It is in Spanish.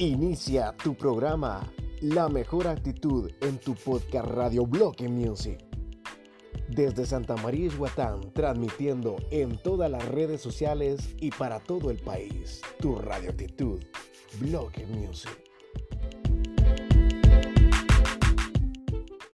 Inicia tu programa La mejor actitud en tu podcast Radio Bloque Music. Desde Santa María Ishuatán, transmitiendo en todas las redes sociales y para todo el país. Tu radio actitud, Bloque Music.